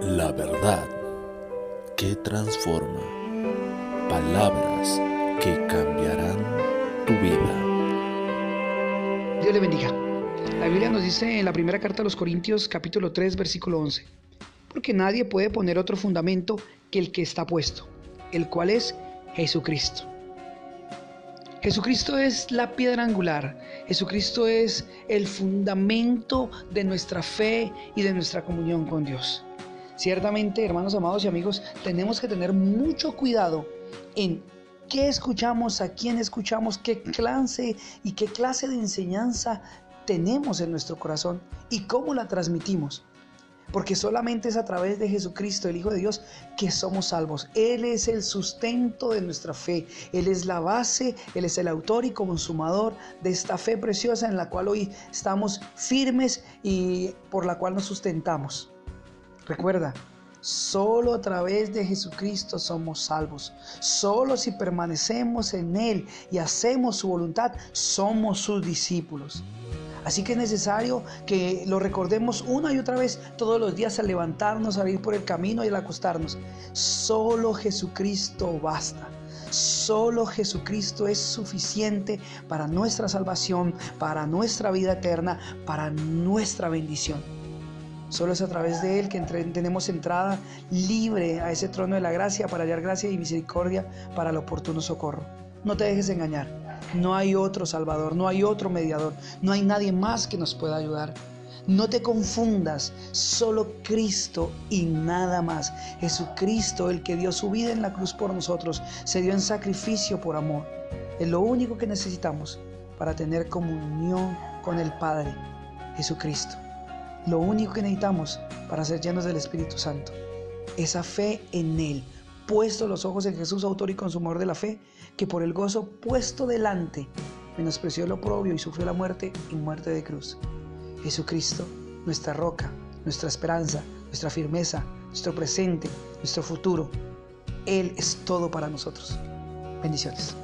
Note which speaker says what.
Speaker 1: La verdad que transforma. Palabras que cambiarán tu vida.
Speaker 2: Dios le bendiga. La Biblia nos dice en la primera carta a los Corintios capítulo 3 versículo 11. Porque nadie puede poner otro fundamento que el que está puesto, el cual es Jesucristo. Jesucristo es la piedra angular. Jesucristo es el fundamento de nuestra fe y de nuestra comunión con Dios. Ciertamente, hermanos amados y amigos, tenemos que tener mucho cuidado en qué escuchamos, a quién escuchamos, qué clase y qué clase de enseñanza tenemos en nuestro corazón y cómo la transmitimos. Porque solamente es a través de Jesucristo, el Hijo de Dios, que somos salvos. Él es el sustento de nuestra fe. Él es la base, Él es el autor y consumador de esta fe preciosa en la cual hoy estamos firmes y por la cual nos sustentamos. Recuerda, Solo a través de Jesucristo somos salvos. Solo si permanecemos en Él y hacemos su voluntad, somos sus discípulos. Así que es necesario que lo recordemos una y otra vez todos los días al levantarnos, al ir por el camino y al acostarnos. Solo Jesucristo basta. Solo Jesucristo es suficiente para nuestra salvación, para nuestra vida eterna, para nuestra bendición. Solo es a través de Él que tenemos entrada libre a ese trono de la gracia para hallar gracia y misericordia para el oportuno socorro. No te dejes engañar. No hay otro Salvador, no hay otro mediador, no hay nadie más que nos pueda ayudar. No te confundas, solo Cristo y nada más. Jesucristo, el que dio su vida en la cruz por nosotros, se dio en sacrificio por amor. Es lo único que necesitamos para tener comunión con el Padre, Jesucristo lo único que necesitamos para ser llenos del Espíritu Santo. Esa fe en Él, puesto los ojos en Jesús, autor y consumador de la fe, que por el gozo puesto delante, menospreció lo oprobio y sufrió la muerte y muerte de cruz. Jesucristo, nuestra roca, nuestra esperanza, nuestra firmeza, nuestro presente, nuestro futuro. Él es todo para nosotros. Bendiciones.